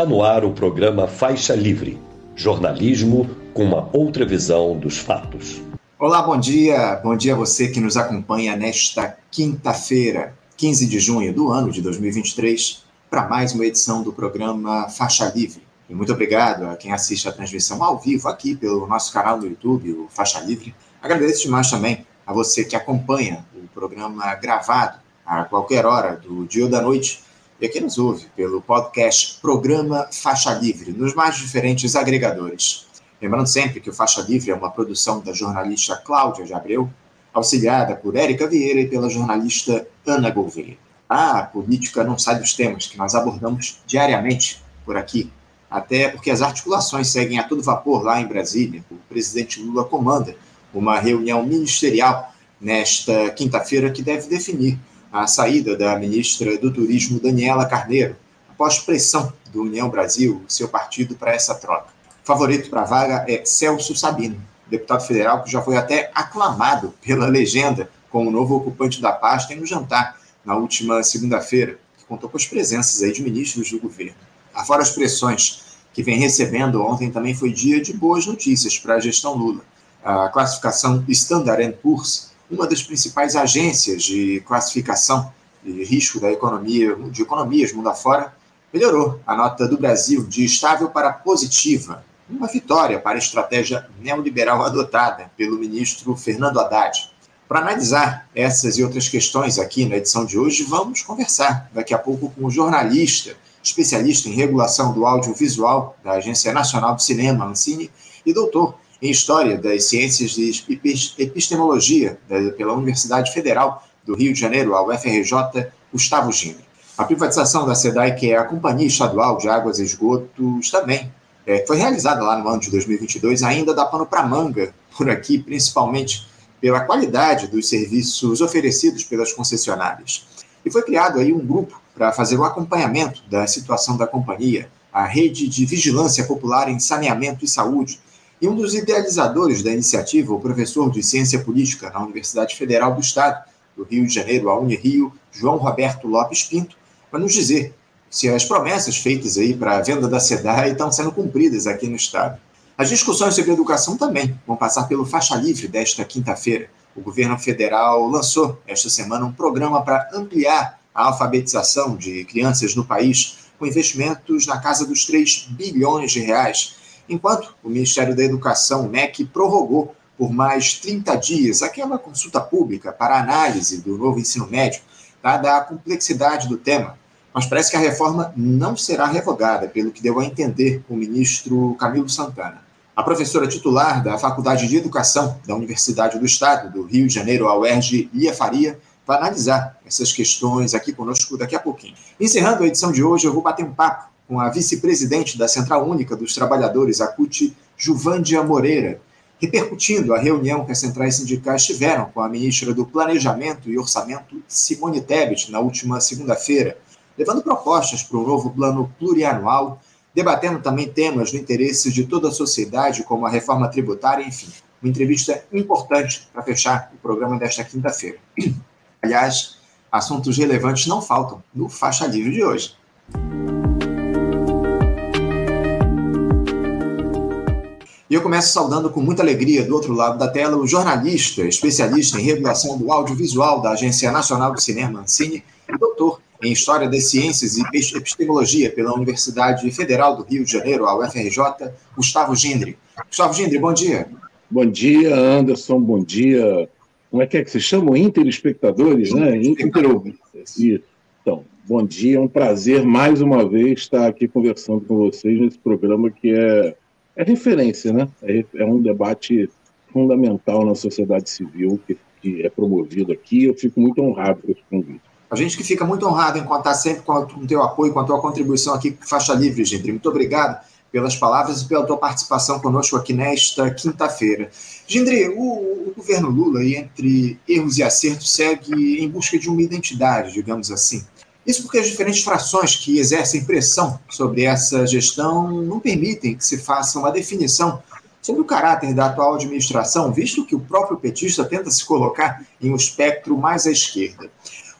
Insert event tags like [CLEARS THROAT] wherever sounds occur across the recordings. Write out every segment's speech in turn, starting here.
Está no ar o programa Faixa Livre, jornalismo com uma outra visão dos fatos. Olá, bom dia. Bom dia a você que nos acompanha nesta quinta-feira, 15 de junho do ano de 2023, para mais uma edição do programa Faixa Livre. E muito obrigado a quem assiste a transmissão ao vivo aqui pelo nosso canal no YouTube, o Faixa Livre. Agradeço demais também a você que acompanha o programa gravado a qualquer hora do dia ou da noite e aqui nos ouve pelo podcast Programa Faixa Livre, nos mais diferentes agregadores. Lembrando sempre que o Faixa Livre é uma produção da jornalista Cláudia de Abreu, auxiliada por Érica Vieira e pela jornalista Ana Gouveia. A política não sai dos temas que nós abordamos diariamente por aqui, até porque as articulações seguem a todo vapor lá em Brasília. O presidente Lula comanda uma reunião ministerial nesta quinta-feira que deve definir a saída da ministra do Turismo, Daniela Carneiro, após pressão do União Brasil, seu partido, para essa troca. Favorito para a vaga é Celso Sabino, deputado federal que já foi até aclamado pela legenda como novo ocupante da pasta em um jantar na última segunda-feira, que contou com as presenças aí de ministros do governo. Afora as pressões que vem recebendo, ontem também foi dia de boas notícias para a gestão Lula. A classificação Standard Poor's uma das principais agências de classificação de risco da economia, de economias mundo afora, melhorou a nota do Brasil de estável para positiva, uma vitória para a estratégia neoliberal adotada pelo ministro Fernando Haddad. Para analisar essas e outras questões aqui na edição de hoje, vamos conversar daqui a pouco com o jornalista, especialista em regulação do audiovisual da Agência Nacional do Cinema, Ancine, e doutor em História das Ciências de Epistemologia pela Universidade Federal do Rio de Janeiro, a UFRJ, Gustavo Gini. A privatização da SEDAI, que é a Companhia Estadual de Águas e Esgotos, também é, foi realizada lá no ano de 2022, ainda dá pano para manga por aqui, principalmente pela qualidade dos serviços oferecidos pelas concessionárias. E foi criado aí um grupo para fazer o acompanhamento da situação da companhia, a Rede de Vigilância Popular em Saneamento e Saúde, e um dos idealizadores da iniciativa, o professor de Ciência Política na Universidade Federal do Estado do Rio de Janeiro, a Unirio, João Roberto Lopes Pinto, vai nos dizer se as promessas feitas aí para a venda da SEDAI estão sendo cumpridas aqui no Estado. As discussões sobre educação também vão passar pelo faixa livre desta quinta-feira. O governo federal lançou esta semana um programa para ampliar a alfabetização de crianças no país, com investimentos na casa dos 3 bilhões de reais enquanto o Ministério da Educação, MEC, prorrogou por mais 30 dias aquela consulta pública para análise do novo ensino médio, dada a complexidade do tema. Mas parece que a reforma não será revogada, pelo que deu a entender o ministro Camilo Santana. A professora titular da Faculdade de Educação da Universidade do Estado do Rio de Janeiro, a UERJ, Lia Faria, vai analisar essas questões aqui conosco daqui a pouquinho. Encerrando a edição de hoje, eu vou bater um papo com a vice-presidente da Central Única dos Trabalhadores, a CUT, Juvandia Moreira, repercutindo a reunião que as centrais sindicais tiveram com a ministra do Planejamento e Orçamento, Simone Tebet, na última segunda-feira, levando propostas para um novo plano plurianual, debatendo também temas do interesse de toda a sociedade, como a reforma tributária, enfim. Uma entrevista importante para fechar o programa desta quinta-feira. [CLEARS THROAT] Aliás, assuntos relevantes não faltam no Faixa Livre de hoje. E eu começo saudando com muita alegria, do outro lado da tela, o jornalista, especialista em regulação do audiovisual da Agência Nacional do Cinema, Ancine, e doutor em História das Ciências e Epistemologia pela Universidade Federal do Rio de Janeiro, a UFRJ, Gustavo Gindre. Gustavo Gindre, bom dia. Bom dia, Anderson, bom dia. Como é que é que se chamam? Interespectadores, né? Interouvintes. Então, bom dia, é um prazer mais uma vez estar aqui conversando com vocês nesse programa que é é referência, né? É, é, um debate fundamental na sociedade civil que, que, é promovido aqui. Eu fico muito honrado com esse convite. A gente que fica muito honrado em contar sempre com o teu apoio, com a tua contribuição aqui com Faixa Livre, Gendry. Muito obrigado pelas palavras e pela tua participação conosco aqui nesta quinta-feira. Gendry, o, o, governo Lula, entre erros e acertos, segue em busca de uma identidade, digamos assim. Isso porque as diferentes frações que exercem pressão sobre essa gestão não permitem que se faça uma definição sobre o caráter da atual administração, visto que o próprio petista tenta se colocar em um espectro mais à esquerda.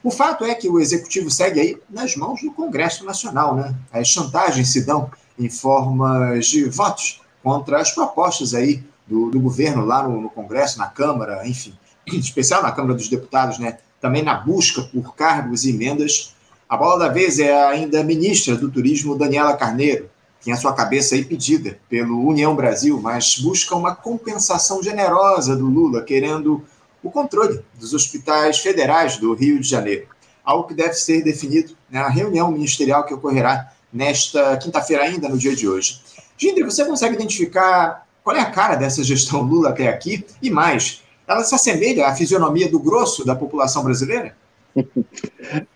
O fato é que o executivo segue aí nas mãos do Congresso Nacional, né? As chantagens se dão em formas de votos contra as propostas aí do, do governo lá no, no, Congresso, na Câmara, enfim, em [CLEARS THROAT] especial na Câmara dos Deputados, né? Também na busca por cargos e emendas. A bola da vez é ainda a ministra do Turismo, Daniela Carneiro, tem a sua cabeça aí pedida pelo União Brasil, mas busca uma compensação generosa do Lula, querendo o controle dos hospitais federais do Rio de Janeiro. Algo que deve ser definido na reunião ministerial que ocorrerá nesta quinta-feira, ainda no dia de hoje. Gindri, você consegue identificar qual é a cara dessa gestão Lula até aqui? E mais, ela se assemelha à fisionomia do grosso da população brasileira?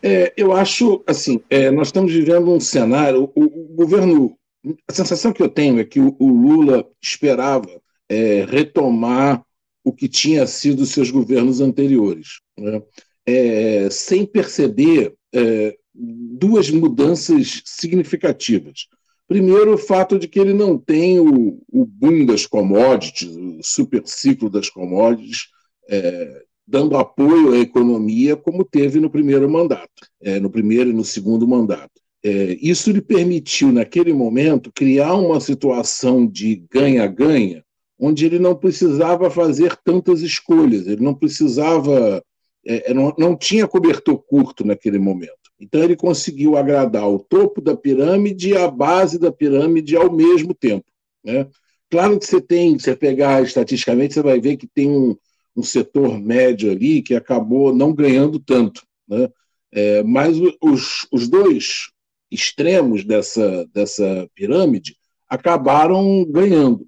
É, eu acho, assim, é, nós estamos vivendo um cenário, o, o governo a sensação que eu tenho é que o, o Lula esperava é, retomar o que tinha sido seus governos anteriores, né? é, sem perceber é, duas mudanças significativas. Primeiro, o fato de que ele não tem o, o boom das commodities, o super ciclo das commodities, é, dando apoio à economia como teve no primeiro mandato, é, no primeiro e no segundo mandato. É, isso lhe permitiu, naquele momento, criar uma situação de ganha-ganha, onde ele não precisava fazer tantas escolhas, ele não precisava, é, é, não, não tinha cobertor curto naquele momento. Então, ele conseguiu agradar o topo da pirâmide e a base da pirâmide ao mesmo tempo. Né? Claro que você tem, você pegar estatisticamente, você vai ver que tem um, um setor médio ali que acabou não ganhando tanto. Né? É, mas os, os dois extremos dessa, dessa pirâmide acabaram ganhando.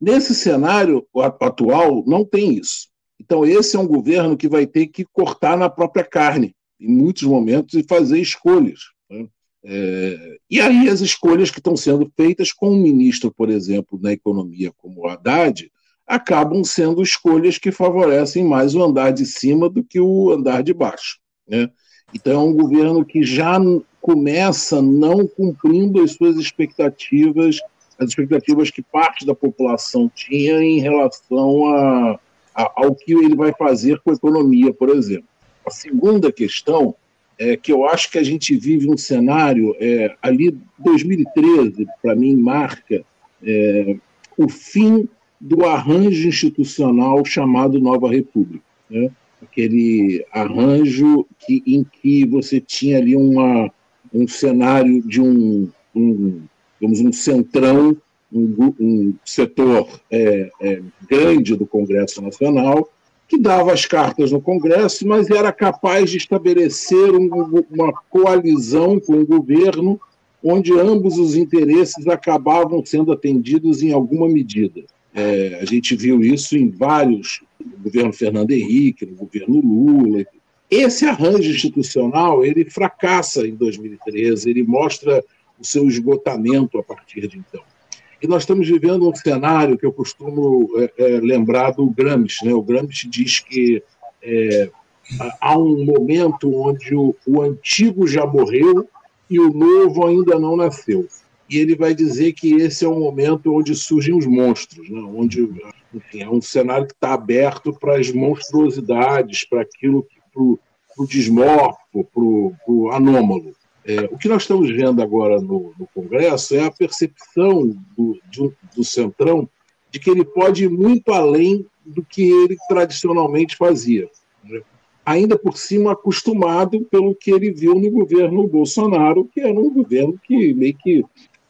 Nesse cenário atual, não tem isso. Então, esse é um governo que vai ter que cortar na própria carne, em muitos momentos, e fazer escolhas. Né? É, e aí, as escolhas que estão sendo feitas com um ministro, por exemplo, na economia como o Haddad, acabam sendo escolhas que favorecem mais o andar de cima do que o andar de baixo. Né? Então, é um governo que já começa não cumprindo as suas expectativas, as expectativas que parte da população tinha em relação a, a, ao que ele vai fazer com a economia, por exemplo. A segunda questão é que eu acho que a gente vive um cenário é, ali 2013 para mim marca é, o fim do arranjo institucional chamado Nova República, né? aquele arranjo que, em que você tinha ali uma um cenário de um, um, digamos, um centrão, um, um setor é, é, grande do Congresso Nacional, que dava as cartas no Congresso, mas era capaz de estabelecer um, uma coalizão com o governo, onde ambos os interesses acabavam sendo atendidos em alguma medida. É, a gente viu isso em vários, no governo Fernando Henrique, no governo Lula, esse arranjo institucional ele fracassa em 2013, ele mostra o seu esgotamento a partir de então. E nós estamos vivendo um cenário que eu costumo é, é, lembrar do Gramsci. Né? O Gramsci diz que é, há um momento onde o, o antigo já morreu e o novo ainda não nasceu. E ele vai dizer que esse é o momento onde surgem os monstros, né? onde enfim, é um cenário que está aberto para as monstruosidades, para aquilo para o desmorfo, para o anômalo. É, o que nós estamos vendo agora no, no Congresso é a percepção do, de, do Centrão de que ele pode ir muito além do que ele tradicionalmente fazia. Né? Ainda por cima, acostumado pelo que ele viu no governo Bolsonaro, que era um governo que meio que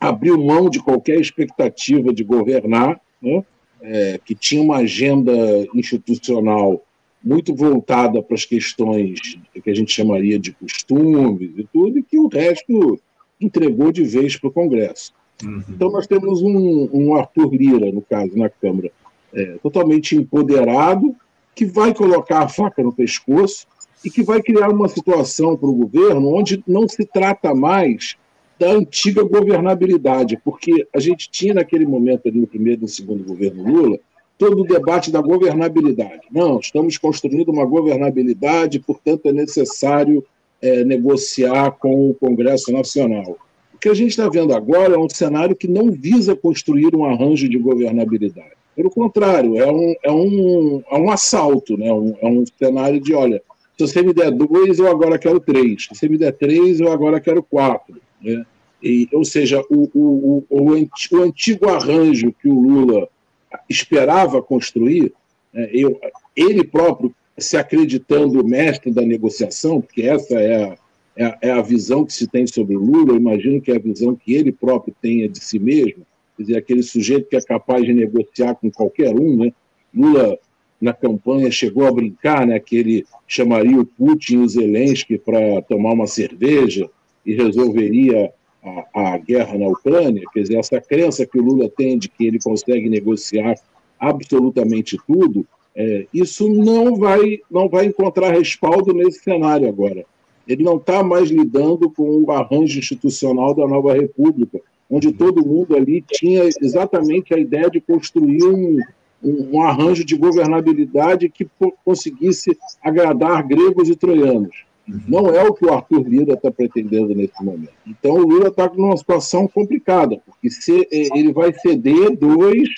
abriu mão de qualquer expectativa de governar, né? é, que tinha uma agenda institucional muito voltada para as questões que a gente chamaria de costumes e tudo, e que o resto entregou de vez para o Congresso. Uhum. Então, nós temos um, um, Arthur Lira, no caso, na Câmara, é, totalmente empoderado, que vai colocar a faca no pescoço e que vai criar uma situação para o governo onde não se trata mais da antiga governabilidade, porque a gente tinha naquele momento ali no primeiro e no segundo governo Lula todo o debate da governabilidade. Não, estamos construindo uma governabilidade, portanto é necessário é, negociar com o Congresso Nacional. O que a gente está vendo agora é um cenário que não visa construir um arranjo de governabilidade. Pelo contrário, é um, é um, é um assalto, né? um, é um cenário de, olha, se você me der dois, eu agora quero três. Se você me der três, eu agora quero quatro. Né? E, ou seja, o, o, o, o, antigo arranjo que o Lula esperava construir, né, eu, ele próprio se acreditando mestre da negociação, porque essa é a, é a, é a visão que se tem sobre o Lula, eu imagino que é a visão que ele próprio tenha de si mesmo, quer dizer, aquele sujeito que é capaz de negociar com qualquer um, né? Lula na campanha chegou a brincar, né, que ele chamaria o Putin e o Zelensky para tomar uma cerveja e resolveria a, a, guerra na Ucrânia. Quer dizer, essa crença que o Lula tem de que ele consegue negociar absolutamente tudo, é, isso não vai, não vai encontrar respaldo nesse cenário agora. Ele não está mais lidando com o arranjo institucional da nova República, onde todo mundo ali tinha exatamente a ideia de construir um, um, um arranjo de governabilidade que conseguisse agradar gregos e troianos. Uhum. Não é o que o Arthur Lira está pretendendo nesse momento. Então o Lula está numa situação complicada, porque se, ele vai ceder dois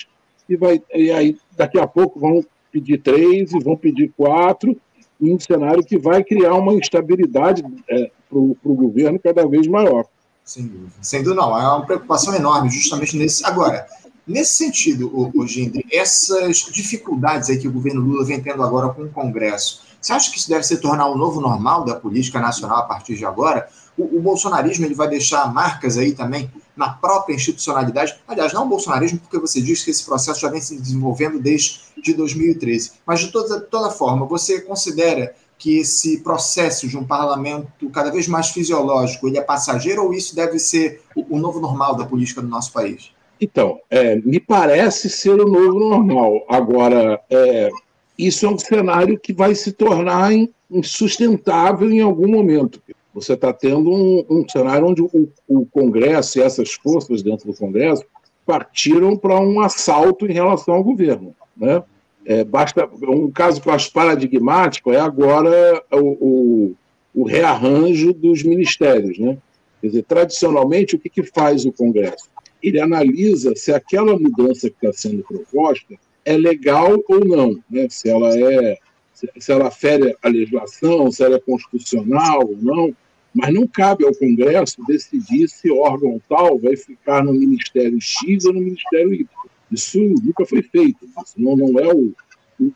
e, vai, e aí daqui a pouco vão pedir três e vão pedir quatro, em um cenário que vai criar uma instabilidade é, para o governo cada vez maior. Sem dúvida. Sem dúvida, não. É uma preocupação enorme, justamente nesse. Agora, Nesse sentido, o, Gindri, essas dificuldades aí que o governo Lula vem tendo agora com o Congresso, você acha que isso deve se tornar o um novo normal da política nacional a partir de agora? O, o, bolsonarismo ele vai deixar marcas aí também na própria institucionalidade. Aliás, não o bolsonarismo, porque você diz que esse processo já vem se desenvolvendo desde de 2013. Mas, de toda, toda forma, você considera que esse processo de um parlamento cada vez mais fisiológico ele é passageiro ou isso deve ser o, o novo normal da política do nosso país? Então, é, me parece ser o novo normal. Agora, é, isso é um cenário que vai se tornar insustentável em algum momento. Você está tendo um, um, cenário onde o, o, Congresso e essas forças dentro do Congresso partiram para um assalto em relação ao governo. Né? É, basta um caso que eu acho paradigmático é agora o, o, o rearranjo dos ministérios. Né? Quer dizer, tradicionalmente, o que, que faz o Congresso? ele analisa se aquela mudança que está sendo proposta é legal ou não, né? se ela é se ela fere a legislação, se ela é constitucional ou não, mas não cabe ao Congresso decidir se órgão tal vai ficar no Ministério X ou no Ministério Y. Isso nunca foi feito, isso não, não é o, o,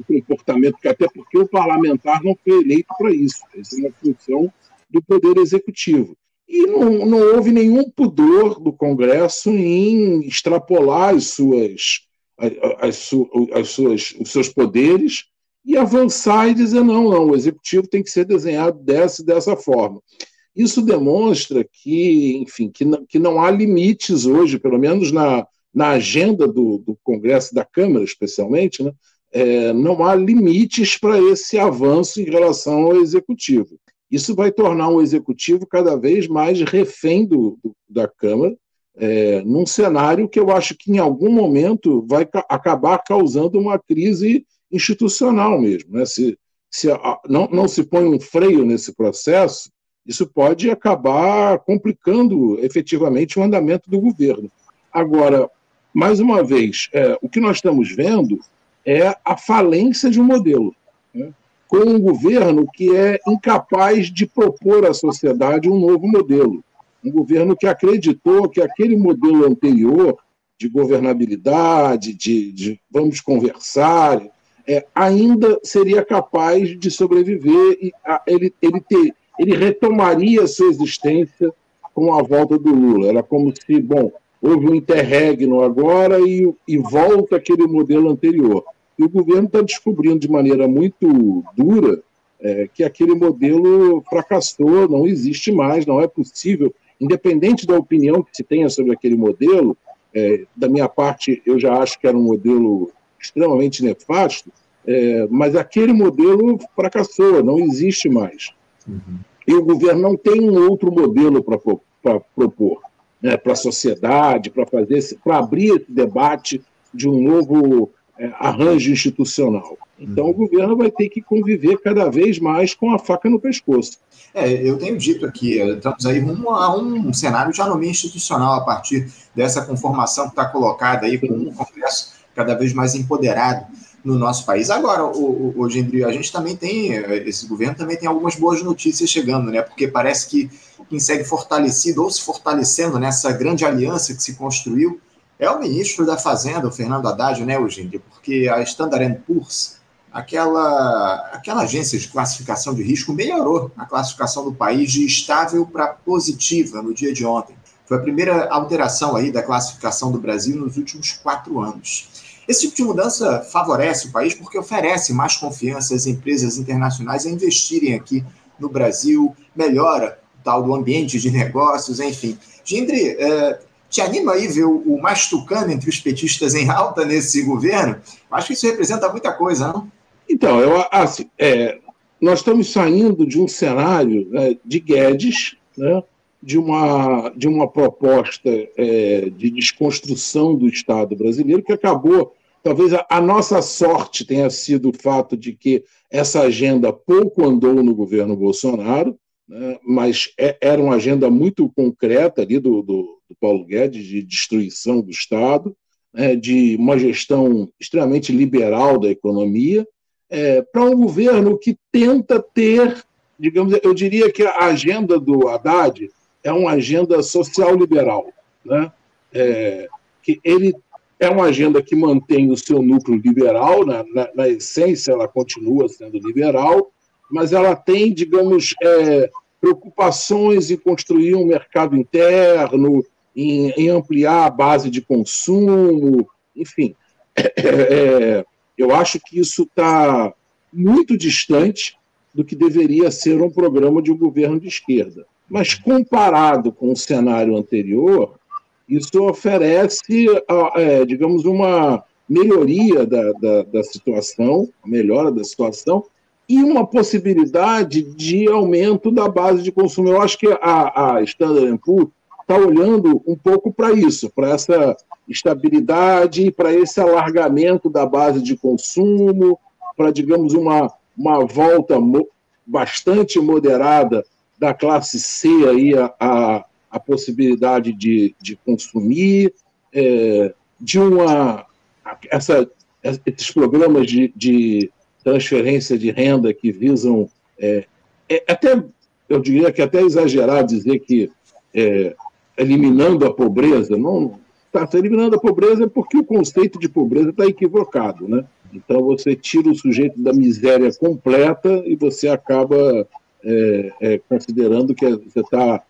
o comportamento, até porque o parlamentar não foi eleito para isso, essa é uma função do Poder Executivo. E não, não houve nenhum pudor do Congresso em extrapolar as suas, as, as suas, os seus poderes e avançar e dizer: não, não, o executivo tem que ser desenhado dessa e dessa forma. Isso demonstra que, enfim, que não, que não há limites hoje, pelo menos na, na agenda do, do Congresso, da Câmara especialmente, né? É, não há limites para esse avanço em relação ao executivo. Isso vai tornar o executivo cada vez mais refém do, do da Câmara, é, num cenário que eu acho que em algum momento vai ca acabar causando uma crise institucional mesmo. Né? Se, se a, não, não se põe um freio nesse processo, isso pode acabar complicando efetivamente o andamento do governo. Agora, mais uma vez, é, o que nós estamos vendo é a falência de um modelo. Né? com um governo que é incapaz de propor à sociedade um novo modelo. Um governo que acreditou que aquele modelo anterior de governabilidade, de, de vamos conversar, é, ainda seria capaz de sobreviver e a, ele, ele, ter, ele retomaria sua existência com a volta do Lula. Era como se, bom, houve um interregno agora e, e volta aquele modelo anterior. E o governo está descobrindo de maneira muito dura é, que aquele modelo fracassou, não existe mais, não é possível, independente da opinião que se tenha sobre aquele modelo, é, da minha parte, eu já acho que era um modelo extremamente nefasto, é, mas aquele modelo fracassou, não existe mais. Uhum. E o governo não tem um outro modelo para propor né, para a sociedade, para fazer, para abrir esse debate de um novo arranjo institucional. Então, o governo vai ter que conviver cada vez mais com a faca no pescoço. É, eu tenho dito aqui, estamos aí rumo a um cenário de anomia institucional a partir dessa conformação que está colocada aí com um Congresso cada vez mais empoderado. no nosso país. Agora, o, Gendrio, a gente também tem, esse governo também tem algumas boas notícias chegando, né? Porque parece que quem segue fortalecido ou se fortalecendo nessa grande aliança que se construiu é o ministro da Fazenda, o Fernando Haddad, né, Gendrio? Porque a Standard Poor's, aquela, aquela agência de classificação de risco, melhorou a classificação do país de estável para positiva no dia de ontem. Foi a primeira alteração aí da classificação do Brasil nos últimos quatro anos. Esse tipo de mudança favorece o país porque oferece mais confiança às empresas internacionais a investirem aqui no Brasil, melhora o tal do ambiente de negócios, enfim. Gindri, é, te anima aí ver o, mais entre os petistas em alta nesse governo? Acho que isso representa muita coisa, não? Então, eu, assim, é, nós estamos saindo de um cenário é, de Guedes, né, de uma, de uma proposta é, de desconstrução do Estado brasileiro que acabou. Talvez a, a, nossa sorte tenha sido o fato de que essa agenda pouco andou no governo Bolsonaro, né, mas é, era uma agenda muito concreta ali do, do, do Paulo Guedes de destruição do Estado, né, de uma gestão extremamente liberal da economia, é, para um governo que tenta ter, digamos, eu diria que a agenda do Haddad é uma agenda social-liberal. Né? É, que ele é uma agenda que mantém o seu núcleo liberal, na, na, na essência ela continua sendo liberal, mas ela tem, digamos, é, preocupações em construir um mercado interno, em, em ampliar a base de consumo, enfim. É, eu acho que isso está muito distante do que deveria ser um programa de um governo de esquerda. Mas comparado com o cenário anterior, isso oferece, é, digamos, uma melhoria da, da, da situação, melhora da situação, e uma possibilidade de aumento da base de consumo. Eu acho que a, a Standard Poor's está olhando um pouco para isso, para essa estabilidade, para esse alargamento da base de consumo, para, digamos, uma, uma volta mo bastante moderada da classe C aí a, a, a possibilidade de, de consumir, é, de uma essa, esses programas de, de transferência de renda que visam é, é, até eu diria que até exagerado dizer que é, eliminando a pobreza não está tá eliminando a pobreza porque o conceito de pobreza está equivocado, né? Então você tira o sujeito da miséria completa e você acaba é, é, considerando que você está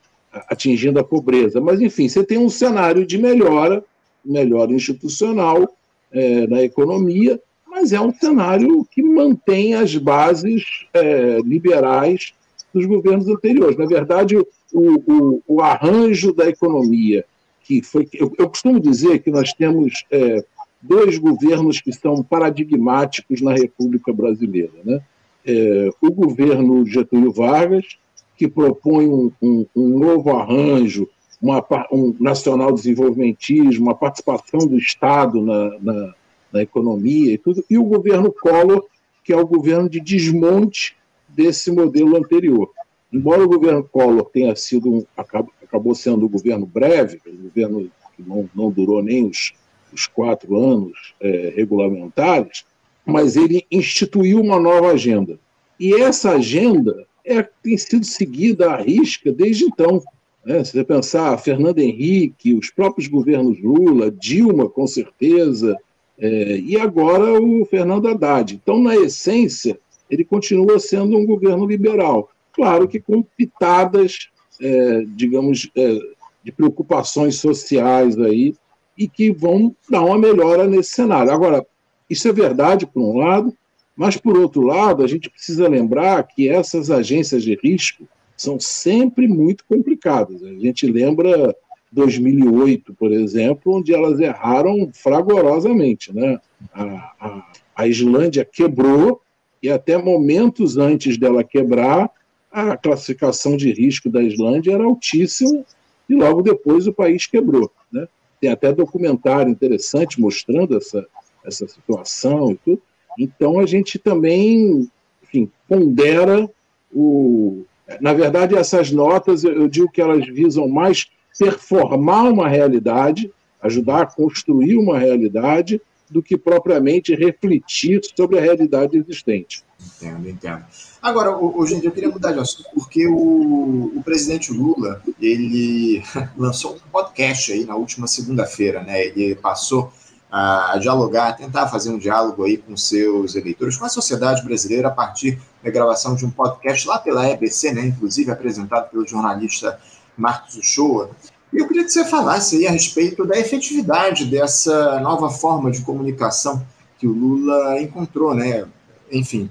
atingindo a pobreza. Mas, enfim, você tem um cenário de melhora, melhora institucional é, na economia, mas é um cenário que mantém as bases é, liberais dos governos anteriores. Na verdade, o, o, o arranjo da economia, que foi. Eu, eu costumo dizer que nós temos é, dois governos que são paradigmáticos na República Brasileira. Né? é, o governo Getúlio Vargas, que propõe um, um, um novo arranjo, uma, um nacional desenvolvimentismo, uma participação do Estado na, na, na economia e tudo, e o governo Collor, que é o governo de desmonte desse modelo anterior. Embora o governo Collor tenha sido um, acabou sendo um governo breve, um governo que não, não durou nem os, os quatro anos é, regulamentares, mas ele instituiu uma nova agenda. E essa agenda é, tem sido seguida à risca desde então. Né? Se você pensar, Fernando Henrique, os próprios governos Lula, Dilma, com certeza, é, e agora o Fernando Haddad. Então, na essência, ele continua sendo um governo liberal. Claro que com pitadas, é, digamos, é, de preocupações sociais aí, e que vão dar uma melhora nesse cenário. Agora, isso é verdade, por um lado, mas, por outro lado, a gente precisa lembrar que essas agências de risco são sempre muito complicadas. A gente lembra 2008, por exemplo, onde elas erraram fragorosamente. Né? A, a, a Islândia quebrou e, até momentos antes dela quebrar, a classificação de risco da Islândia era altíssima e logo depois o país quebrou. Né? Tem até documentário interessante mostrando essa, essa situação e tudo. Então a gente também, enfim, pondera o. Na verdade, essas notas eu digo que elas visam mais performar uma realidade, ajudar a construir uma realidade, do que propriamente refletir sobre a realidade existente. Entendo, entendo. Agora, hoje em dia eu queria mudar de assunto, porque o, o presidente Lula, ele [LAUGHS] lançou um podcast aí na última segunda-feira, né? Ele passou a dialogar, a tentar fazer um diálogo aí com seus eleitores, com a sociedade brasileira, a partir da gravação de um podcast lá pela EBC, né? Inclusive apresentado pelo jornalista Marcos Uchoa. E eu queria que você falasse aí a respeito da efetividade dessa nova forma de comunicação que o Lula encontrou, né? enfim,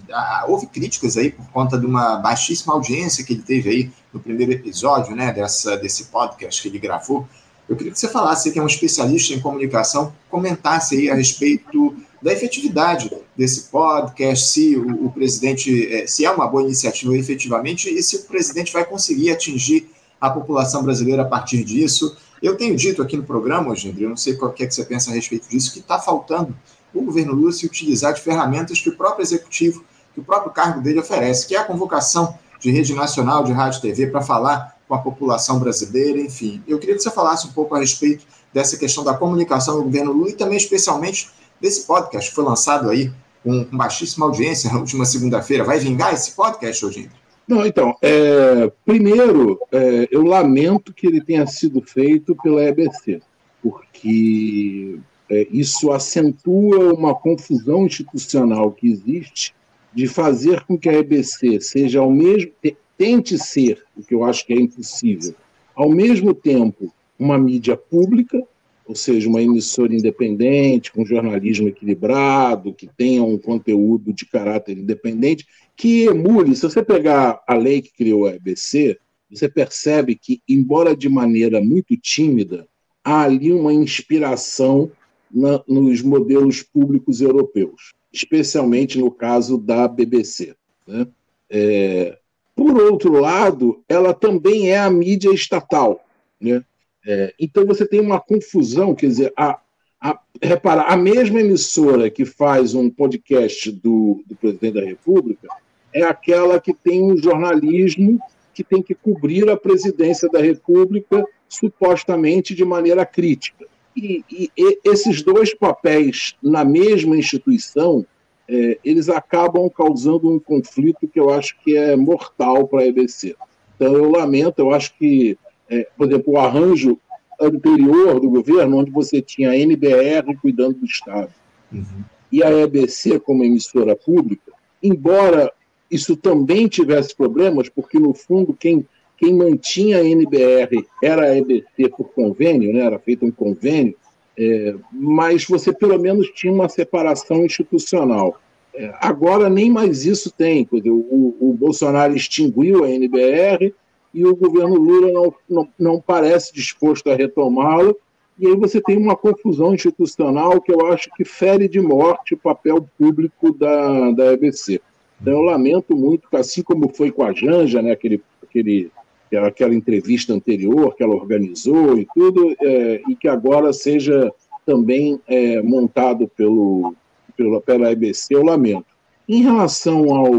houve críticas aí por conta de uma baixíssima audiência que ele teve aí no primeiro episódio, né, dessa, desse podcast que ele gravou. Eu queria que você falasse, que é um especialista em comunicação, comentasse aí a respeito da efetividade desse podcast, se o, o presidente, é, se é uma boa iniciativa efetivamente e se o presidente vai conseguir atingir a população brasileira a partir disso. Eu tenho dito aqui no programa, hoje, eu não sei o que, é que você pensa a respeito disso, que está faltando o governo Lula se utilizar de ferramentas que o próprio executivo, que o próprio cargo dele oferece, que é a convocação de rede nacional de rádio e TV para falar com a população brasileira, enfim. Eu queria que você falasse um pouco a respeito dessa questão da comunicação do governo Lula e também, especialmente, desse podcast que foi lançado aí com, baixíssima audiência na última segunda-feira. Vai vingar esse podcast hoje, Não, então, é, primeiro, é, eu lamento que ele tenha sido feito pela EBC, porque é, isso acentua uma confusão institucional que existe de fazer com que a EBC seja ao mesmo tente ser, o que eu acho que é impossível, ao mesmo tempo uma mídia pública, ou seja, uma emissora independente, com jornalismo equilibrado, que tenha um conteúdo de caráter independente, que emule. Se você pegar a lei que criou a EBC, você percebe que, embora de maneira muito tímida, há ali uma inspiração na, nos modelos públicos europeus, especialmente no caso da BBC. Né? É, por outro lado, ela também é a mídia estatal. Né? É, então você tem uma confusão, quer dizer, a, a, repara, a mesma emissora que faz um podcast do, do presidente da República é aquela que tem um jornalismo que tem que cobrir a presidência da República supostamente de maneira crítica. E, e, e esses dois papéis na mesma instituição, é, eles acabam causando um conflito que eu acho que é mortal para a EBC. Então, eu lamento, eu acho que, é, por exemplo, o arranjo anterior do governo, onde você tinha a NBR cuidando do Estado, uhum. e a EBC como emissora pública, embora isso também tivesse problemas, porque, no fundo, quem quem mantinha a NBR era a EBC por convênio, né? era feito um convênio, é, mas você pelo menos tinha uma separação institucional. É, agora nem mais isso tem. O, o, Bolsonaro extinguiu a NBR e o governo Lula não, não, não parece disposto a retomá-lo, e aí você tem uma confusão institucional que eu acho que fere de morte o papel público da, da EBC. Então eu lamento muito, assim como foi com a Janja, né, aquele, aquele aquela entrevista anterior que ela organizou e tudo, é, e que agora seja também é, montado pelo, pelo, pela EBC, eu lamento. Em relação ao,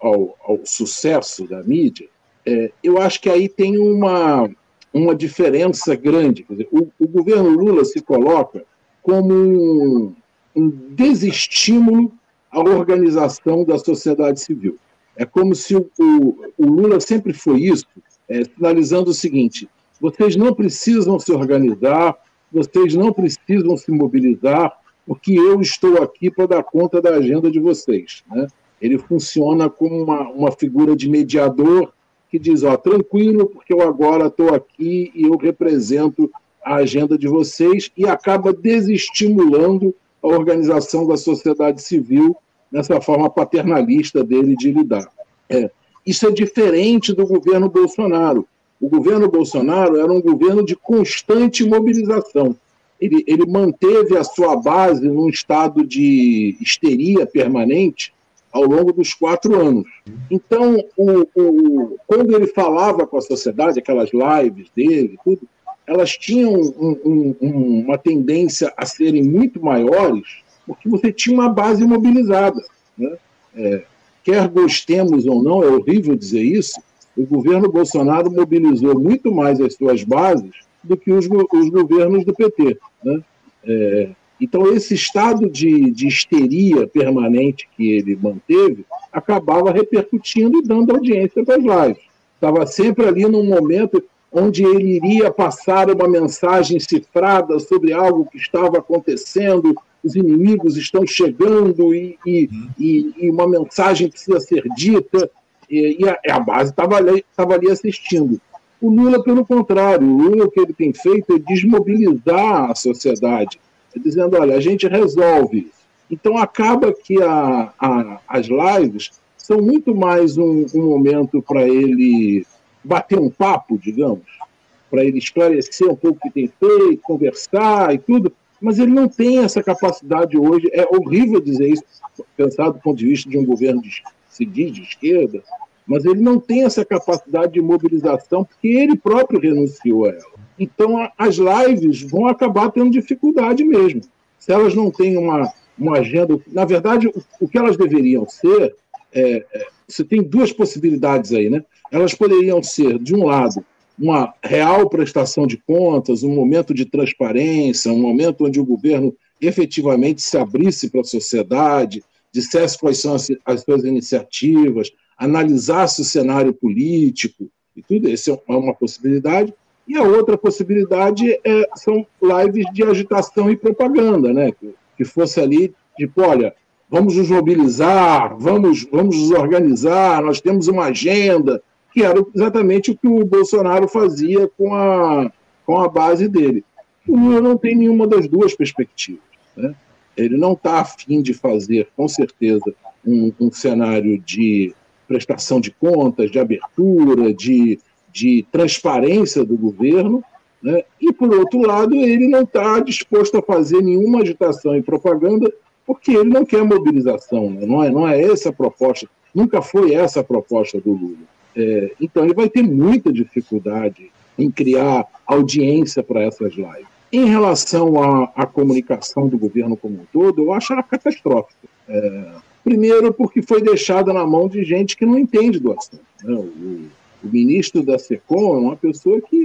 ao, ao sucesso da mídia, é, eu acho que aí tem uma, uma diferença grande. Dizer, o, o, governo Lula se coloca como um, um desestímulo à organização da sociedade civil. É como se o, o, o Lula sempre foi isso, é, sinalizando o seguinte: vocês não precisam se organizar, vocês não precisam se mobilizar, porque eu estou aqui para dar conta da agenda de vocês. Né? Ele funciona como uma, uma figura de mediador que diz: ó, tranquilo, porque eu agora estou aqui e eu represento a agenda de vocês, e acaba desestimulando a organização da sociedade civil nessa forma paternalista dele de lidar. É, isso é diferente do governo Bolsonaro. O governo Bolsonaro era um governo de constante mobilização. Ele, ele manteve a sua base num estado de histeria permanente ao longo dos quatro anos. Então, o, o, quando ele falava com a sociedade, aquelas lives dele, tudo, elas tinham um, um, uma tendência a serem muito maiores, porque você tinha uma base mobilizada. Né? É, quer gostemos ou não, é horrível dizer isso, o governo Bolsonaro mobilizou muito mais as suas bases do que os, os governos do PT. Né? É, Então, esse estado de, de histeria permanente que ele manteve acabava repercutindo e dando audiência para as lives. Estava sempre ali num momento onde ele iria passar uma mensagem cifrada sobre algo que estava acontecendo, os inimigos estão chegando e, e, e, e uma mensagem precisa ser dita, e, a, a, base estava ali, ali assistindo. O Lula, pelo contrário, o Lula, o que ele tem feito é desmobilizar a sociedade, dizendo: olha, a gente resolve. Então, acaba que a, a, as lives são muito mais um, um momento para ele bater um papo, digamos, para ele esclarecer um pouco o que tem feito, conversar e tudo, mas ele não tem essa capacidade hoje. É horrível dizer isso, pensar do ponto de vista de um governo de, se diz de esquerda, mas ele não tem essa capacidade de mobilização porque ele próprio renunciou a ela. Então, as lives vão acabar tendo dificuldade mesmo. Se elas não têm uma, uma agenda. Na verdade, o, que elas deveriam ser. É, é, você tem duas possibilidades aí, né? Elas poderiam ser, de um lado, uma real prestação de contas, um momento de transparência, um momento onde o governo efetivamente se abrisse para a sociedade, dissesse quais são as, as suas iniciativas, analisasse o cenário político e tudo isso é uma possibilidade. E a outra possibilidade é, são lives de agitação e propaganda, né? Que, que fosse ali, tipo, olha, vamos nos mobilizar, vamos, vamos nos organizar, nós temos uma agenda, que era exatamente o que o Bolsonaro fazia com a, com a base dele. O Lula não tem nenhuma das duas perspectivas. Né? Ele não está afim de fazer, com certeza, um, um, cenário de prestação de contas, de abertura, de, de transparência do governo, né? e, por outro lado, ele não está disposto a fazer nenhuma agitação e propaganda porque ele não quer mobilização, né? não, é, não é essa a proposta, nunca foi essa a proposta do Lula. É, então ele vai ter muita dificuldade em criar audiência para essas lives. Em relação à, à, comunicação do governo como um todo, eu acho ela catastrófica. É, primeiro, porque foi deixada na mão de gente que não entende do assunto. Né? O, o, ministro da SECOM é uma pessoa que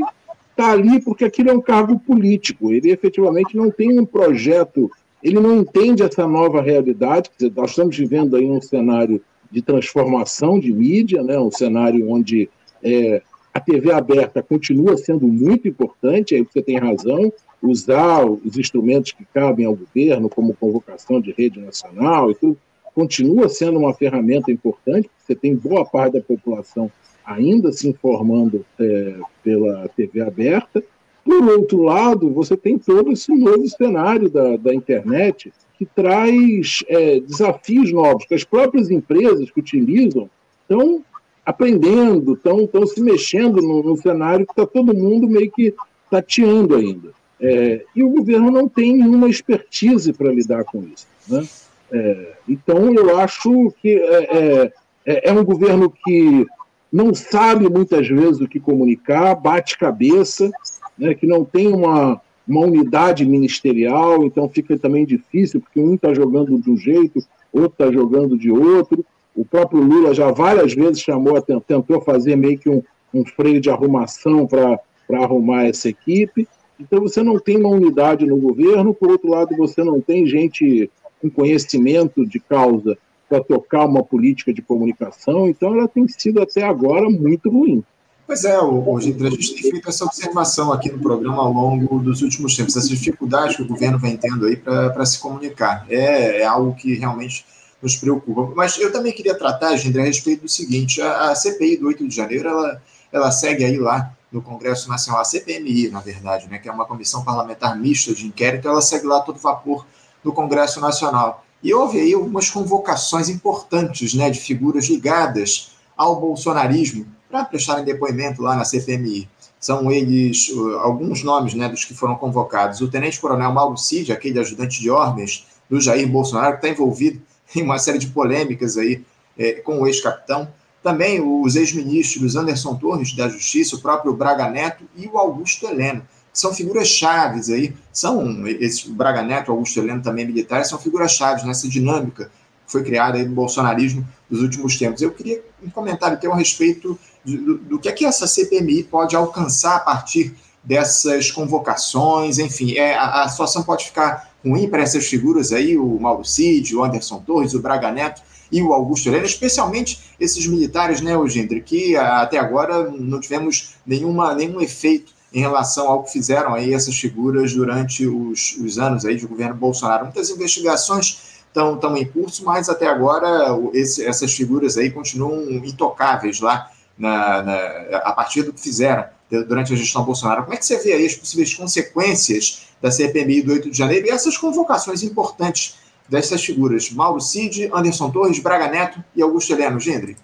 está ali porque aquilo é um cargo político. Ele efetivamente não tem um projeto, ele não entende essa nova realidade. Nós estamos vivendo aí um cenário de transformação de mídia, né? um cenário onde é, a TV aberta continua sendo muito importante, aí você tem razão, usar os instrumentos que cabem ao governo, como convocação de rede nacional e tudo, continua sendo uma ferramenta importante, porque você tem boa parte da população ainda se informando é, pela TV aberta. Por outro lado, você tem todo esse novo cenário da, da internet, que traz é, desafios novos, que as próprias empresas que utilizam estão aprendendo, estão, se mexendo no, no cenário que está todo mundo meio que tateando ainda. É, e o governo não tem nenhuma expertise para lidar com isso. Né? É, então, eu acho que é, é, é, é, um governo que não sabe muitas vezes o que comunicar, bate cabeça, né, que não tem uma, uma unidade ministerial, então fica também difícil, porque um está jogando de um jeito, outro está jogando de outro. O próprio Lula já várias vezes chamou, tentou fazer meio que um, um freio de arrumação para arrumar essa equipe. Então você não tem uma unidade no governo, por outro lado, você não tem gente com conhecimento de causa para tocar uma política de comunicação, então ela tem sido até agora muito ruim. Pois é, hoje a gente tem feito essa observação aqui no programa ao longo dos últimos tempos, essas dificuldades que o governo vem tendo aí para se comunicar. É, é, algo que realmente nos preocupa. Mas eu também queria tratar, Gendré, a respeito do seguinte: a, a, CPI do 8 de janeiro, ela, ela segue aí lá no Congresso Nacional, a CPMI, na verdade, né, que é uma comissão parlamentar mista de inquérito, ela segue lá todo vapor no Congresso Nacional. E houve aí algumas convocações importantes né, de figuras ligadas ao bolsonarismo para prestarem depoimento lá na CPMI. São eles, alguns nomes né, dos que foram convocados. O tenente-coronel Mauro Cid, aquele ajudante de ordens do Jair Bolsonaro, que está envolvido em uma série de polêmicas aí é, com o ex-capitão. Também os ex-ministros Anderson Torres, da Justiça, o próprio Braga Neto e o Augusto Heleno. São figuras chaves aí, são esse Braga Neto, Augusto Heleno também militares, são figuras chaves nessa dinâmica que foi criada aí no bolsonarismo dos últimos tempos. Eu queria um comentário teu a respeito do, do que é que essa CPMI pode alcançar a partir dessas convocações, enfim, é, a, a situação pode ficar ruim para essas figuras aí, o Mauro Cid, o Anderson Torres, o Braga Neto e o Augusto Helena, especialmente esses militares, né, Eugênio, que até agora não tivemos nenhuma, nenhum efeito em relação ao que fizeram aí essas figuras durante os, os anos aí de governo Bolsonaro. Muitas investigações estão, em curso, mas até agora esse, essas figuras aí continuam intocáveis lá na, na, a partir do que fizeram durante a gestão Bolsonaro. Como é que você vê aí as possíveis consequências da CPMI do 8 de janeiro e essas convocações importantes dessas figuras? Mauro Cid, Anderson Torres, Braga Neto e Augusto Heleno Gendre.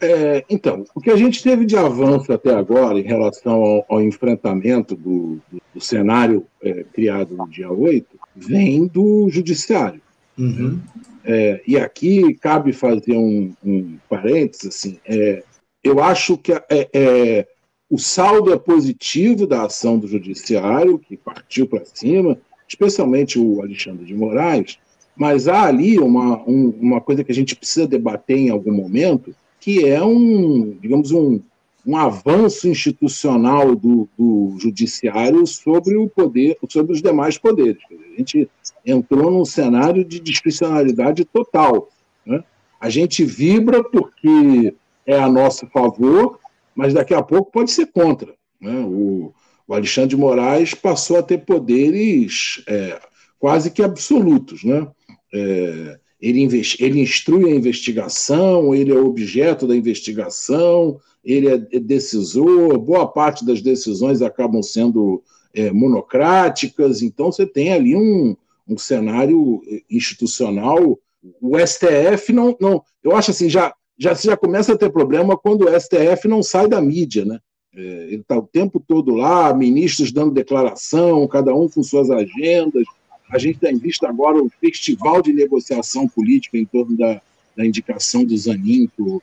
É, então, o que a gente teve de avanço até agora em relação ao, ao enfrentamento do, do, do cenário é, criado no dia 8 vem do judiciário. Uhum. É, e aqui cabe fazer um, um parênteses, assim, é, eu acho que é, é, o saldo é positivo da ação do judiciário, que partiu para cima, especialmente o Alexandre de Moraes, mas há ali uma, um, uma coisa que a gente precisa debater em algum momento, que é um, digamos, um, um avanço institucional do, do judiciário sobre o poder, sobre os demais poderes. A gente entrou num cenário de discricionalidade total. Né? A gente vibra porque é a nosso favor, mas daqui a pouco pode ser contra. Né? O, o, Alexandre de Moraes passou a ter poderes é, quase que absolutos. Né? É, ele, ele instrui a investigação, ele é objeto da investigação, ele é decisor, boa parte das decisões acabam sendo é, monocráticas, então você tem ali um, um cenário institucional. O STF não, não. Eu acho assim, já, já, já começa a ter problema quando o STF não sai da mídia, né? É, ele está o tempo todo lá, ministros dando declaração, cada um com suas agendas. A gente tem visto agora o festival de negociação política em torno da, da indicação do Zanin para o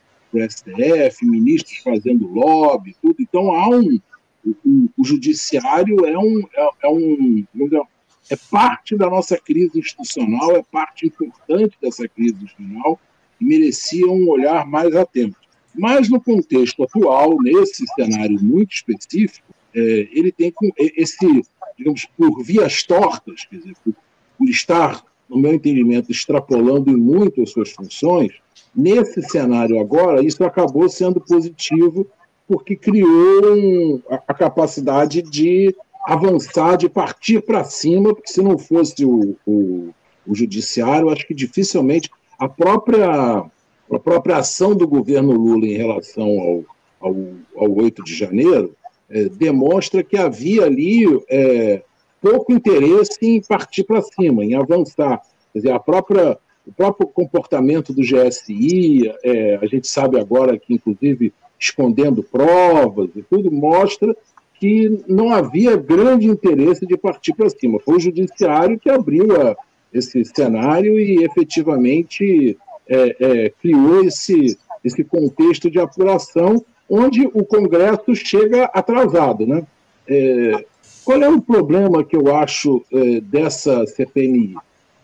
STF, ministros fazendo lobby, tudo. Então há um. O, o judiciário é um, é, é um, é parte da nossa crise institucional, é parte importante dessa crise institucional e merecia um olhar mais atento. Mas no contexto atual, nesse cenário muito específico, é, ele tem esse, digamos, por vias tortas, quer dizer, por, por estar, no meu entendimento, extrapolando muito as suas funções, nesse cenário agora, isso acabou sendo positivo porque criou um, a, a capacidade de avançar, de partir para cima, porque se não fosse o, o, o judiciário, acho que dificilmente a própria, a própria ação do governo Lula em relação ao, ao, ao 8 de janeiro é, demonstra que havia ali é, pouco interesse em partir para cima, em avançar. Quer dizer, a própria, o próprio comportamento do GSI, é, a gente sabe agora que, inclusive, escondendo provas e tudo, mostra que não havia grande interesse de partir para cima. Foi o judiciário que abriu a, esse cenário e efetivamente é, é, criou esse, esse contexto de apuração onde o Congresso chega atrasado. Né? É, qual é o problema que eu acho é, dessa CPMI?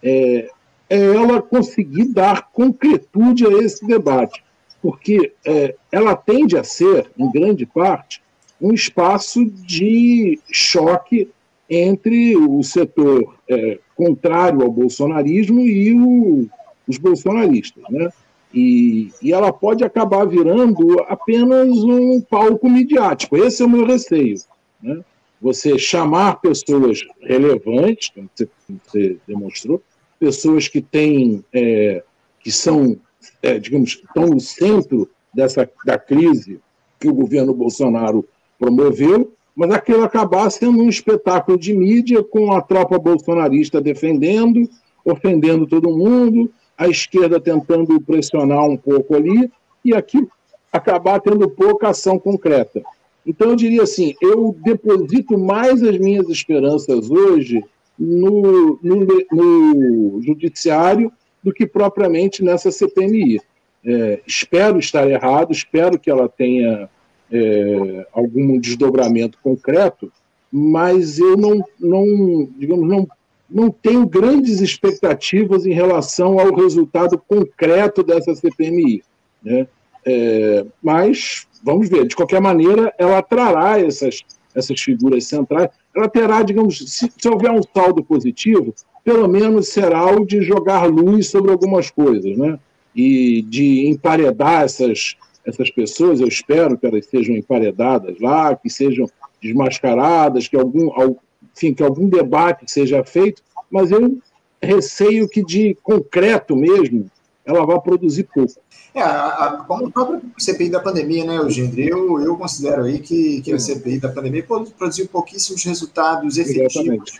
É, é, ela conseguir dar concretude a esse debate, porque é, ela tende a ser, em grande parte, um espaço de choque entre o setor é, contrário ao bolsonarismo e o, os bolsonaristas. Né? E, e, ela pode acabar virando apenas um palco midiático. Esse é o meu receio. Né? Você chamar pessoas relevantes, como você, você demonstrou, pessoas que têm, é, que são, é, digamos, estão no centro dessa da crise que o governo Bolsonaro promoveu, mas aquilo acabar sendo um espetáculo de mídia com a tropa bolsonarista defendendo, ofendendo todo mundo, a esquerda tentando pressionar um pouco ali, e aquilo acabar tendo pouca ação concreta. Então, eu diria assim: eu deposito mais as minhas esperanças hoje no, no, no judiciário do que propriamente nessa CPMI. É, espero estar errado, espero que ela tenha é, algum desdobramento concreto, mas eu não, não, digamos, não, não tenho grandes expectativas em relação ao resultado concreto dessa CPMI. Né? É, mas vamos ver, de qualquer maneira, ela trará essas, essas figuras centrais. ela terá, digamos, se, se houver um saldo positivo, pelo menos será o de jogar luz sobre algumas coisas, né? E de emparedar essas, essas pessoas, eu espero que elas sejam emparedadas lá, que sejam desmascaradas, que algum, enfim, que algum debate seja feito, mas eu receio que de concreto mesmo ela vai produzir pouco. É, a, a, como a própria CPI da pandemia, né, Eugênio? Eu, eu considero aí que, que a CPI da pandemia produziu pouquíssimos resultados efetivos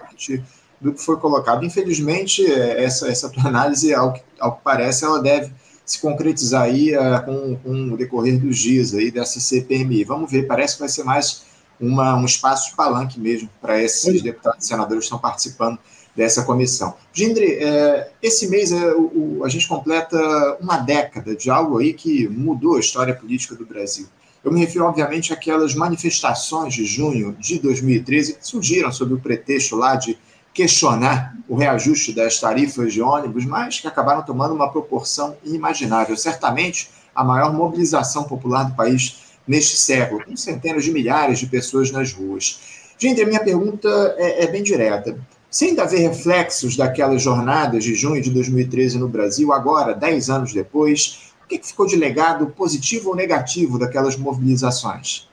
do que foi colocado. Infelizmente, é, essa, essa tua análise, ao que, ao que parece, ela deve se concretizar aí uh, com, com, o decorrer dos dias aí dessa CPMI. Vamos ver, parece que vai ser mais uma, um espaço de palanque mesmo para esses deputados e senadores que estão participando dessa comissão. Gindre, é, esse mês é, o, a gente completa uma década de algo aí que mudou a história política do Brasil. Eu me refiro, obviamente, àquelas manifestações de junho de 2013 que surgiram sob o pretexto lá de questionar o reajuste das tarifas de ônibus, mas que acabaram tomando uma proporção inimaginável. Certamente a maior mobilização popular do país neste século, com centenas de milhares de pessoas nas ruas. Gente, a minha pergunta é, é bem direta. Sem haver reflexos daquelas jornadas de junho de 2013 no Brasil, agora, dez anos depois, o que ficou de legado positivo ou negativo daquelas mobilizações?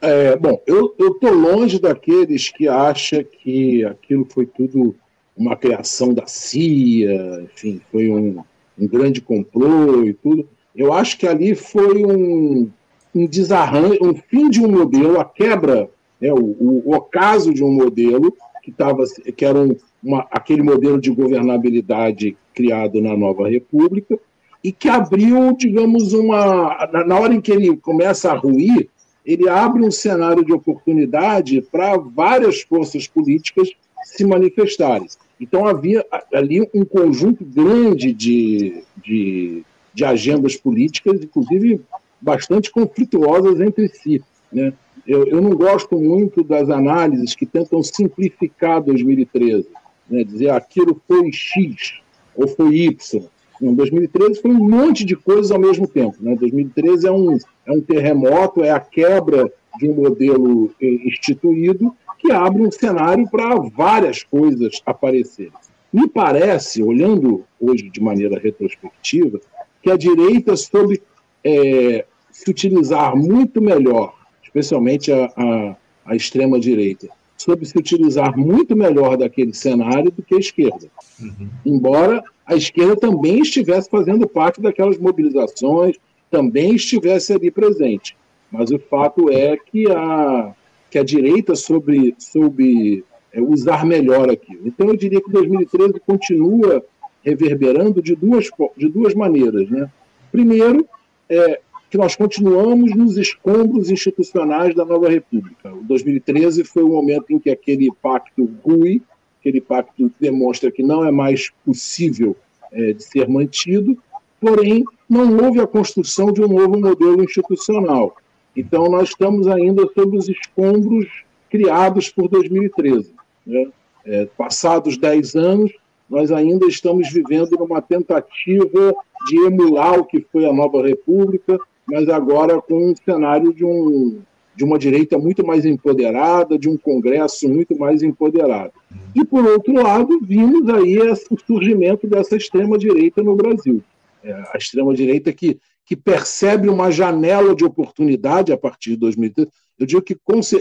É, bom, eu estou longe daqueles que acham que aquilo foi tudo uma criação da CIA, enfim, foi um, um grande complô e tudo. Eu acho que ali foi um, um desarranjo, um fim de um modelo, a quebra, né, o, o, ocaso de um modelo que, tava, que era um, uma, aquele modelo de governabilidade criado na nova república e que abriu, digamos, uma. Na hora em que ele começa a ruir, ele abre um cenário de oportunidade para várias forças políticas se manifestarem. Então havia ali um conjunto grande de, de, de agendas políticas, inclusive bastante conflituosas entre si. Né? eu, eu não gosto muito das análises que tentam simplificar 2013, né? dizer aquilo foi X ou foi Y. Em 2013 foi um monte de coisas ao mesmo tempo. Né? 2013 é um, é um terremoto, é a quebra de um modelo eh, instituído que abre um cenário para várias coisas aparecerem. Me parece, olhando hoje de maneira retrospectiva, que a direita soube é, se utilizar muito melhor especialmente a, a, a extrema-direita, soube se utilizar muito melhor daquele cenário do que a esquerda. Uhum. Embora a esquerda também estivesse fazendo parte daquelas mobilizações, também estivesse ali presente. Mas o fato é que a, que a direita soube, soube é, usar melhor aquilo. Então eu diria que 2013 continua reverberando de duas, de duas maneiras. Né? Primeiro, é, que nós continuamos nos escombros institucionais da nova República. O 2013 foi o momento em que aquele pacto RUI, aquele pacto demonstra que não é mais possível é, de ser mantido, porém não houve a construção de um novo modelo institucional. Então nós estamos ainda sob os escombros criados por 2013. Né? É, passados 10 anos, nós ainda estamos vivendo numa tentativa de emular o que foi a nova República, mas agora com um cenário de, um, de uma direita muito mais empoderada, de um Congresso muito mais empoderado. E, por outro lado, vimos aí o surgimento dessa extrema-direita no Brasil. É, a extrema-direita que, que percebe uma janela de oportunidade a partir de 2013. Eu digo que,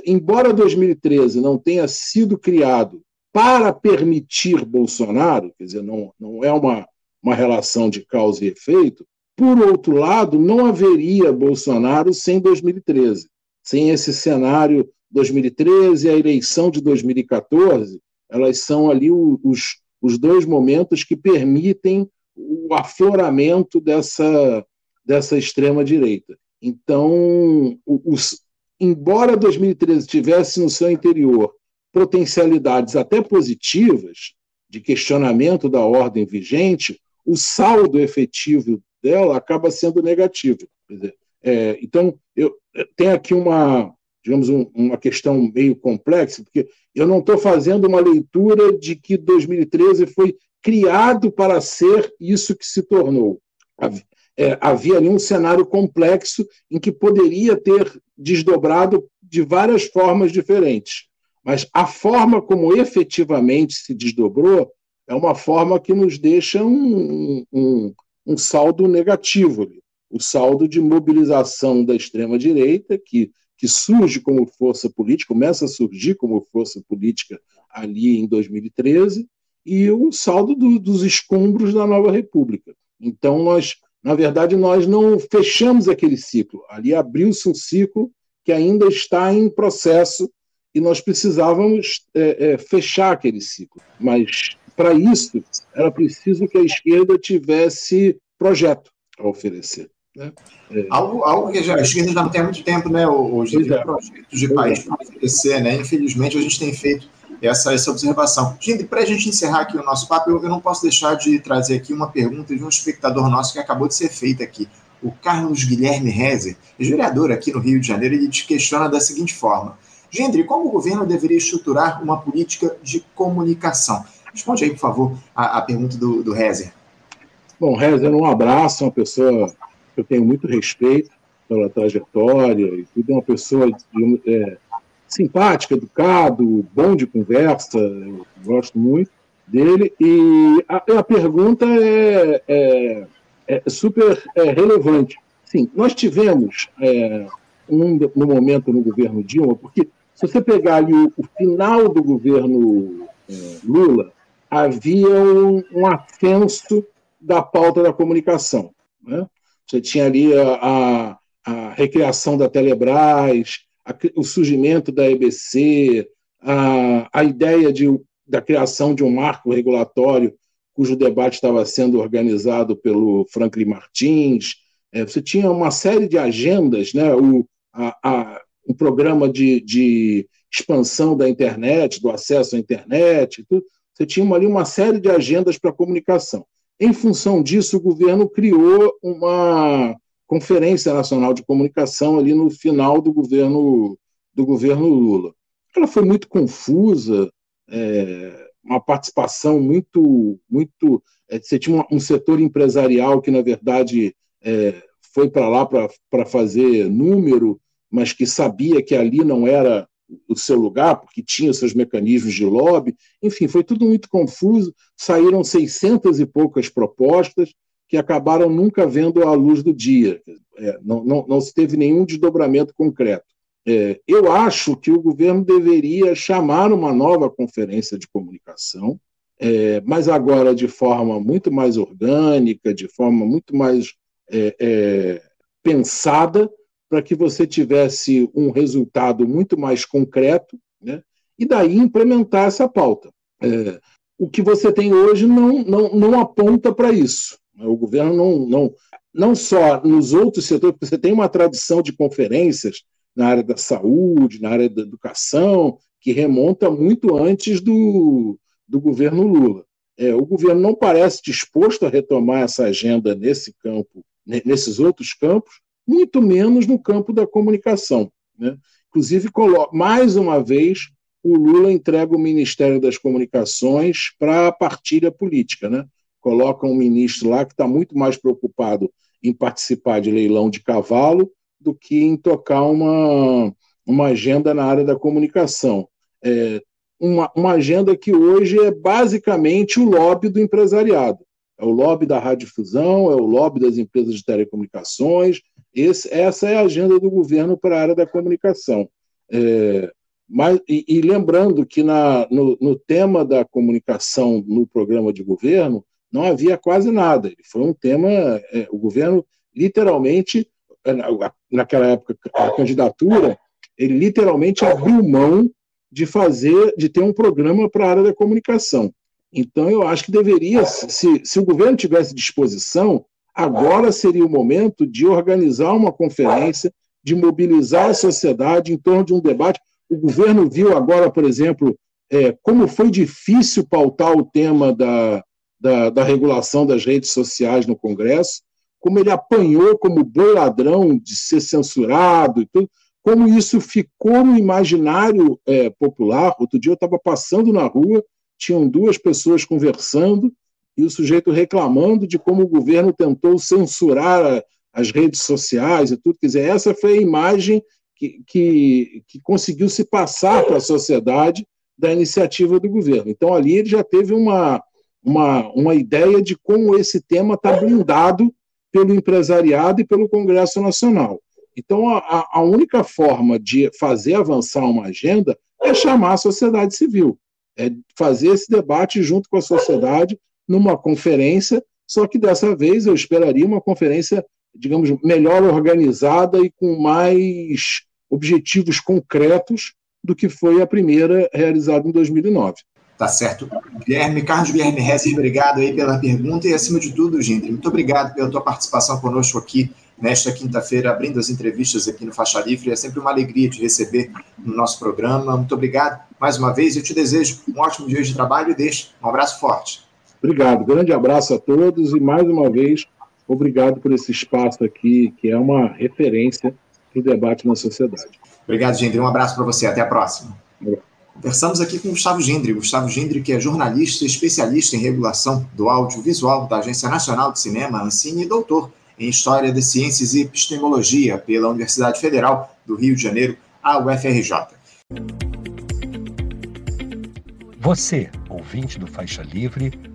embora 2013 não tenha sido criado para permitir Bolsonaro, quer dizer, não, não é uma, uma relação de causa e efeito, por outro lado, não haveria Bolsonaro sem 2013, sem esse cenário 2013 e a eleição de 2014, elas são ali os, os dois momentos que permitem o afloramento dessa, dessa extrema-direita. Então, os, embora 2013 tivesse no seu interior potencialidades até positivas de questionamento da ordem vigente, o saldo efetivo dela acaba sendo negativo. Dizer, é, então, eu, tenho aqui uma, digamos, um, uma questão meio complexa, porque eu não estou fazendo uma leitura de que 2013 foi criado para ser isso que se tornou. É, havia ali um cenário complexo em que poderia ter desdobrado de várias formas diferentes. Mas a forma como efetivamente se desdobrou é uma forma que nos deixa um, um, um saldo negativo. O saldo de mobilização da extrema-direita, que, que surge como força política, começa a surgir como força política ali em 2013, e o saldo do, dos escombros da nova república. Então, nós, na verdade, nós não fechamos aquele ciclo. Ali abriu-se um ciclo que ainda está em processo e nós precisávamos é, é, fechar aquele ciclo. Mas, para isso, era preciso que a esquerda tivesse projeto a oferecer. Né? É... Algo, algo que já, a esquerda já não tem há muito tempo, né? Hoje tem é. projetos de país para oferecer, né? Infelizmente, a gente tem feito essa, essa observação. Gente, para a gente encerrar aqui o nosso papo, eu, eu, não posso deixar de trazer aqui uma pergunta de um espectador nosso que acabou de ser feita aqui. O Carlos Guilherme Rezer, vereador aqui no Rio de Janeiro, ele te questiona da seguinte forma: Gendre, como o governo deveria estruturar uma política de comunicação? Responde aí, por favor, a, a pergunta do, do Rezer. Bom, Rezer, um abraço, uma pessoa que eu tenho muito respeito pela trajetória e tudo, é uma pessoa de, é, simpático, educado, bom de conversa, eu gosto muito dele. E a, a pergunta é, é, é super é, relevante. Sim, nós tivemos é, um, no momento no governo Dilma, porque se você pegar ali o, o final do governo é, Lula, havia um, um ascenso da pauta da comunicação. Né? Você tinha ali a, a, a recriação da Telebrás, a, o surgimento da EBC, a, a ideia de, da criação de um marco regulatório cujo debate estava sendo organizado pelo Franklin Martins. É, você tinha uma série de agendas, né? o, a, a, um programa de, de expansão da internet, do acesso à internet, tudo. Você tinha ali uma série de agendas para comunicação. Em função disso, o governo criou uma, Conferência Nacional de Comunicação ali no final do governo do governo Lula. Ela foi muito confusa, é, uma participação muito muito é, você tinha um, setor empresarial que na verdade é, foi para lá para fazer número, mas que sabia que ali não era o seu lugar, porque tinha seus mecanismos de lobby. Enfim, foi tudo muito confuso. Saíram 600 e poucas propostas, que acabaram nunca vendo a luz do dia. É, não, não, não se teve nenhum desdobramento concreto. É, eu acho que o governo deveria chamar uma nova conferência de comunicação, é, mas agora de forma muito mais orgânica, de forma muito mais é, é, pensada, para que você tivesse um resultado muito mais concreto, né, e daí implementar essa pauta. É, o que você tem hoje não, não, não aponta para isso. O governo não, não, não só nos outros setores, porque você tem uma tradição de conferências na área da saúde, na área da educação, que remonta muito antes do, do governo Lula. É, o governo não parece disposto a retomar essa agenda nesse campo, nesses outros campos, muito menos no campo da comunicação. Né? Inclusive, mais uma vez, o Lula entrega o Ministério das Comunicações para a partilha política. Né? coloca um ministro lá que está muito mais preocupado em participar de leilão de cavalo do que em tocar uma, uma agenda na área da comunicação. É uma, uma agenda que hoje é basicamente o lobby do empresariado. É o lobby da radiodifusão, é o lobby das empresas de telecomunicações. Esse, essa é a agenda do governo para a área da comunicação. É, mas, e, e, lembrando que na, no, no tema da comunicação no programa de governo, não havia quase nada. Ele foi um tema, é, o governo literalmente, é, naquela época, a candidatura, ele literalmente abriu mão de fazer, de ter um programa para a área da comunicação. Então, eu acho que deveria, se, se o governo tivesse disposição, agora seria o momento de organizar uma conferência, de mobilizar a sociedade em torno de um debate. O governo viu agora, por exemplo, é, como foi difícil pautar o tema da, da, da regulação das redes sociais no Congresso, como ele apanhou como boi ladrão de ser censurado e tudo, como isso ficou no imaginário é, popular. Outro dia eu estava passando na rua, tinham duas pessoas conversando e o sujeito reclamando de como o governo tentou censurar as redes sociais e tudo. Quer dizer, essa foi a imagem que, que, que conseguiu se passar para a sociedade da iniciativa do governo. Então, ali ele já teve uma, uma, uma ideia de como esse tema está blindado pelo empresariado e pelo Congresso Nacional. Então, a, a única forma de fazer avançar uma agenda é chamar a sociedade civil, é fazer esse debate junto com a sociedade numa conferência, só que dessa vez eu esperaria uma conferência, digamos, melhor organizada e com mais objetivos concretos do que foi a primeira realizada em 2009. Tá certo. Guilherme, Carlos Guilherme Rezes, obrigado aí pela pergunta e, acima de tudo, gente, muito obrigado pela tua participação conosco aqui nesta quinta-feira, abrindo as entrevistas aqui no Faixa Livre. É sempre uma alegria te receber no nosso programa. Muito obrigado mais uma vez. Eu te desejo um ótimo dia de trabalho e deixo um abraço forte. Obrigado. Grande abraço a todos e, mais uma vez, obrigado por esse espaço aqui, que é uma referência para o debate na sociedade. Obrigado, Gendre. Um abraço para você. Até a próxima. Conversamos aqui com Gustavo Gendre. Gustavo Gendre, que é jornalista e especialista em regulação do audiovisual da Agência Nacional de Cinema, Ancine, e doutor em História das Ciências e Epistemologia pela Universidade Federal do Rio de Janeiro, a UFRJ. Você, ouvinte do Faixa Livre,